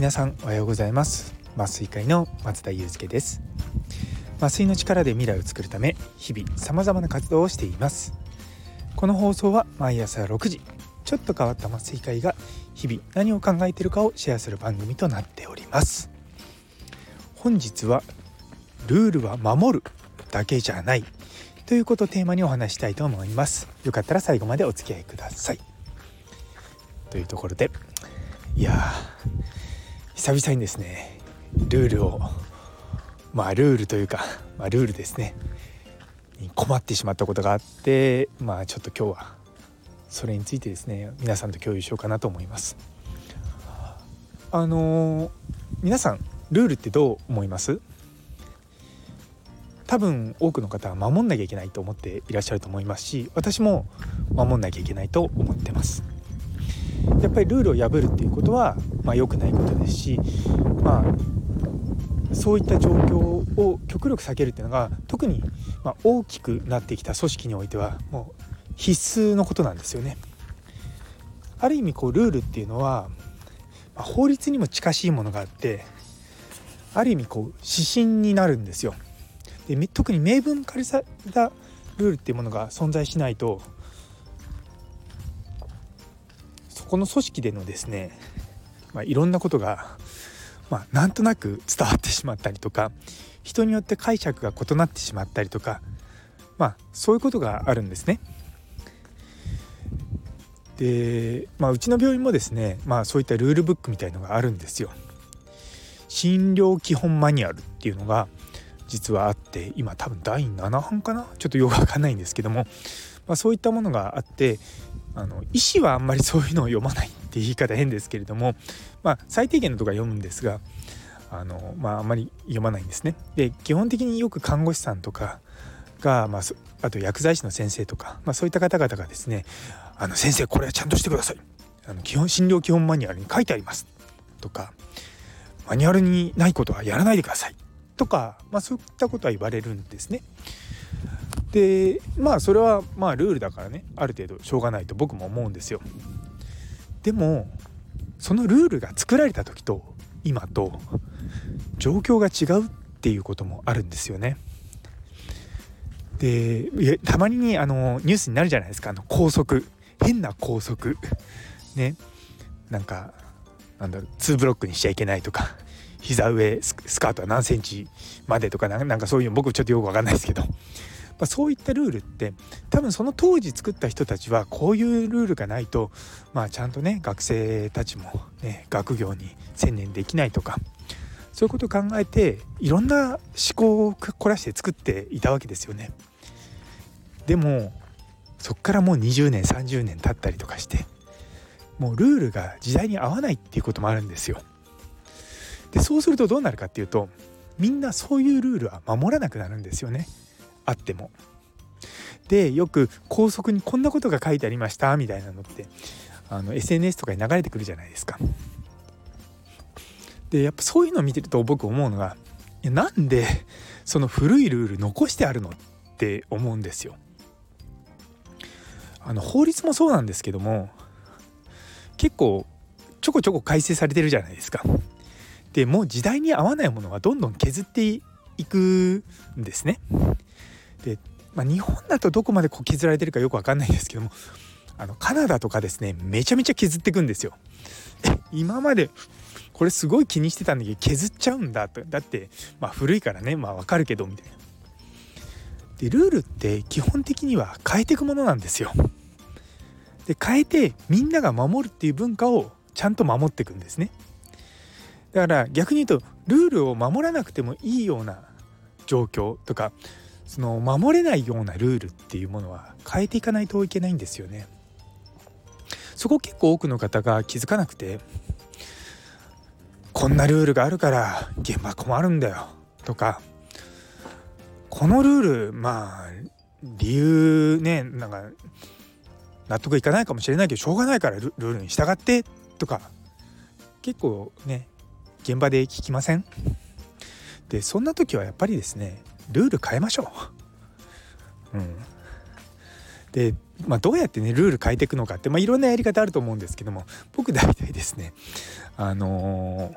皆さんおはようございます。麻酔会の松田祐介です。麻酔の力で未来を作るため日々様々な活動をしています。この放送は毎朝6時ちょっと変わった麻酔会が日々何を考えているかをシェアする番組となっております。本日はルールは守るだけじゃないということをテーマにお話したいと思います。よかったら最後までお付き合いください。というところでいや久々にですねルールをまあルールというか、まあ、ルールですね。に困ってしまったことがあってまあちょっと今日はそれについてですね皆さんと共有しようかなと思います。あのー、皆さんルールってどう思います？多分多くの方は守んなきゃいけないと思っていらっしゃると思いますし私も守んなきゃいけないと思ってます。やっぱりルールを破るっていうことは、まあ、良くないことですし、まあ、そういった状況を極力避けるっていうのが特に、ま大きくなってきた組織においてはもう必須のことなんですよね。ある意味こうルールっていうのは、ま法律にも近しいものがあってある意味こう指針になるんですよ。で特に明文化されたルールっていうものが存在しないとこの組織でのですね、まあ、いろんなことが、まあ、なんとなく伝わってしまったりとか人によって解釈が異なってしまったりとか、まあ、そういうことがあるんですね。で、まあ、うちの病院もですね、まあ、そういったルールブックみたいのがあるんですよ。診療基本マニュアルっていうのが実はあって今多分第7版かな？ちょっとよくわかんないんですけども、まあ、そういったものがあってあの医師はあんまりそういうのを読まないって言い方変ですけれども、まあ、最低限のとか読むんですがあの、まあ、あんまり読まないんですね。で基本的によく看護師さんとかが、まあ、あと薬剤師の先生とか、まあ、そういった方々がですね「あの先生これはちゃんとしてください」あの基本診療基本マニュアルに書いてありますとかマニュアルにないことはやらないでくださいとか、まあ、そういったことは言われるんですね。でまあそれはまあルールだからね。ある程度しょうがないと僕も思うんですよ。でもそのルールが作られた時と今と状況が違うっていうこともあるんですよね。でたまにあのニュースになるじゃないですか。あの高速。変な高速。ね。なんかなんだろう。2ブロックにしちゃいけないとか。膝上スカートは何センチまでとかなんかそういうの僕ちょっとよく分かんないですけど。ま、そういったルールって多分その当時作った人たちはこういうルールがないと、まあ、ちゃんとね学生たちも、ね、学業に専念できないとかそういうことを考えていろんな思考を凝らして作っていたわけですよね。でもそっからもう20年30年経ったりとかしてもうルールが時代に合わないっていうこともあるんですよ。でそうするとどうなるかっていうとみんなそういうルールは守らなくなるんですよね。あっても。でよく高速にこんなことが書いてありましたみたいなのってあの SNS とかに流れてくるじゃないですか。でやっぱそういうのを見てると僕思うのがいやなんでその古いルール残してあるのって思うんですよ。あの法律もそうなんですけども結構ちょこちょこ改正されてるじゃないですか。でもう時代に合わないものはどんどん削っていくんですね。で、まあ、日本だとどこまでこう削られてるかよく分かんないんですけどもあのカナダとかですねめちゃめちゃ削っていくんですよ。今までこれすごい気にしてたんだけど削っちゃうんだとだってまあ古いからねまあわかるけどみたいな。でルールって基本的には変えていくものなんですよ。で変えてみんなが守るっていう文化をちゃんと守っていくんですね。だから逆に言うとルールを守らなくてもいいような状況とかその守れないようなルールっていうものは変えていかないといけないんですよね。そこ結構多くの方が気づかなくてこんなルールがあるから現場困るんだよとかこのルールまあ理由ねなんか納得いかないかもしれないけどしょうがないからルールに従ってとか結構ね現場で聞きません？でそんな時はやっぱりですねルール変えましょう。うん、で、まあ、どうやってねルール変えていくのかって、まあ、いろんなやり方あると思うんですけども僕大体ですねあの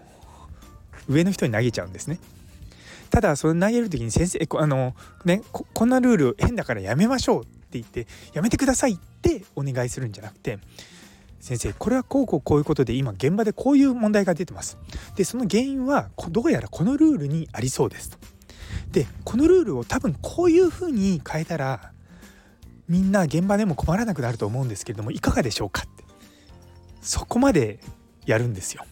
ー、上の人に投げちゃうんですね。ただそれ投げる時に先生あの、ね、ここんなルール変だからやめましょうって言ってやめてくださいってお願いするんじゃなくて先生これはこうこうこういうことで今現場でこういう問題が出てますでその原因はどうやらこのルールにありそうですとでこのルールを多分こういうふうに変えたらみんな現場でも困らなくなると思うんですけれどもいかがでしょうかって。そこまでやるんですよ。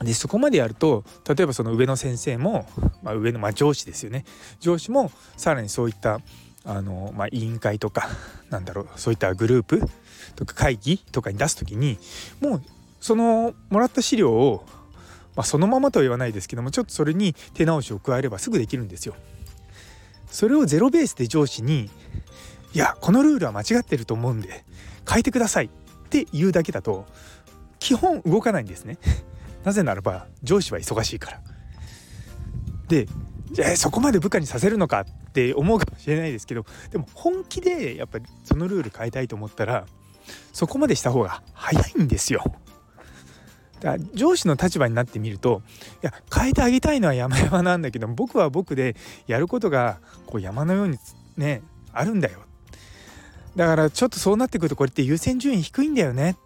でそこまでやると例えばその上の先生も、まあ、上の、まあ、上司ですよね。上司もさらにそういったあの、まあ、委員会とかなんだろうそういったグループとか会議とかに出す時にもうそのもらった資料を、まあ、そのままとは言わないですけどもちょっとそれに手直しを加えればすぐできるんですよ。それをゼロベースで上司に「いやこのルールは間違ってると思うんで変えてください」って言うだけだと基本動かないんですね。なぜならば上司は忙しいから。でじゃあそこまで部下にさせるのかって思うかもしれないですけどでも本気でやっぱりそのルール変えたいと思ったらそこまでした方が早いんですよ。だ上司の立場になってみるといや変えてあげたいのは山々なんだけど僕は僕でやることがこう山のようにねあるんだよだからちょっとそうなってくるとこれって優先順位低いんだよね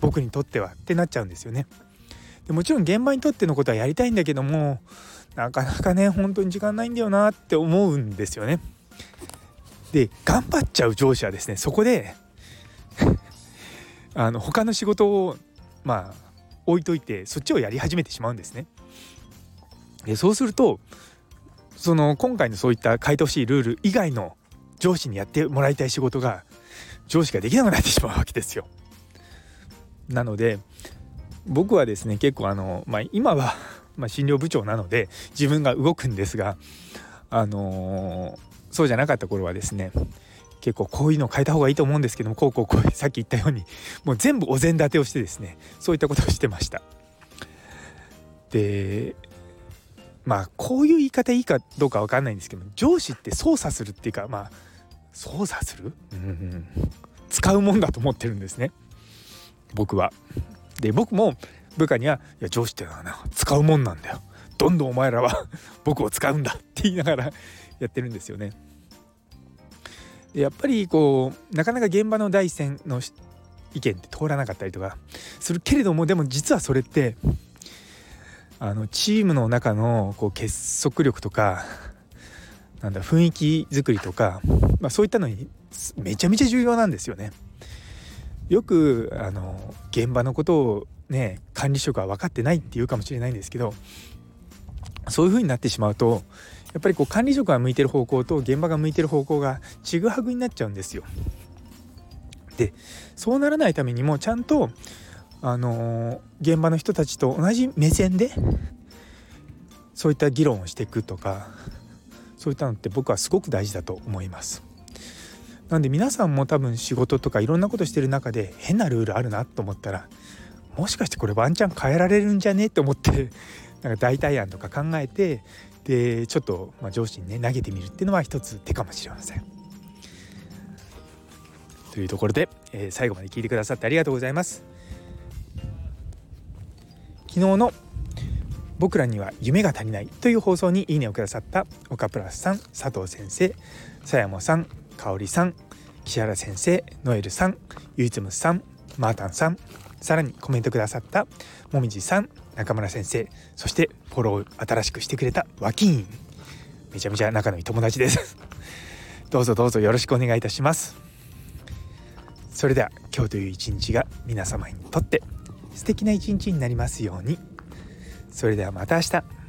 僕にとってはってなっちゃうんですよね。でもちろん現場にとってのことはやりたいんだけどもなかなかね本当に時間ないんだよなって思うんですよね。で頑張っちゃう上司はですねそこで あの他の仕事をまあ置いといてそっちをやり始めてしまうんですね。でそうするとその今回のそういった変えてほしいルール以外の上司にやってもらいたい仕事が上司ができなくなってしまうわけですよ。なので僕はですね結構あの、まあ、今は、まあ、診療部長なので自分が動くんですが、あのー、そうじゃなかった頃はですね結構こういうの変えた方がいいと思うんですけどもこうこうこうさっき言ったように もう全部お膳立てをしてですねそういったことをしてました。でまあこういう言い方いいかどうか分かんないんですけど上司って操作するっていうかまあ操作する、うん、使うもんだと思ってるんですね僕は。で僕も部下には「いや上司ってのはな使うもんなんだよどんどんお前らは僕を使うんだ」って言いながらやってるんですよね。やっぱりこうなかなか現場の第一線の意見って通らなかったりとかするけれどもでも実はそれってあのチームの中のこう結束力とかなんだ雰囲気作りとか、まあ、そういったのにめちゃめちゃ重要なんですよね。よくあの現場のことをね管理職は分かってないって言うかもしれないんですけどそういう風になってしまうとやっぱりこう管理職が向いてる方向と現場が向いてる方向がちぐはぐになっちゃうんですよ。でそうならないためにもちゃんとあの現場の人たちと同じ目線でそういった議論をしていくとかそういったのって僕はすごく大事だと思います。なんで皆さんも多分仕事とかいろんなことしてる中で変なルールあるなと思ったらもしかしてこれワンチャン変えられるんじゃねって思ってなんか代替案とか考えてでちょっとま上司にね投げてみるっていうのは一つ手かもしれません。というところで、えー、最後まで聞いてくださってありがとうございます。昨日の僕らには夢が足りないという放送にいいねをくださった岡プラスさん佐藤先生さやもさんかおりさん木原先生ノエルさんゆいつむさんマータンさんさらにコメントくださったもみじさん中村先生そしてフォロー新しくしてくれた和金めちゃめちゃ仲のいい友達です。どうぞどうぞよろしくお願いいたします。それでは今日という一日が皆様にとって素敵な一日になりますように。それではまた明日。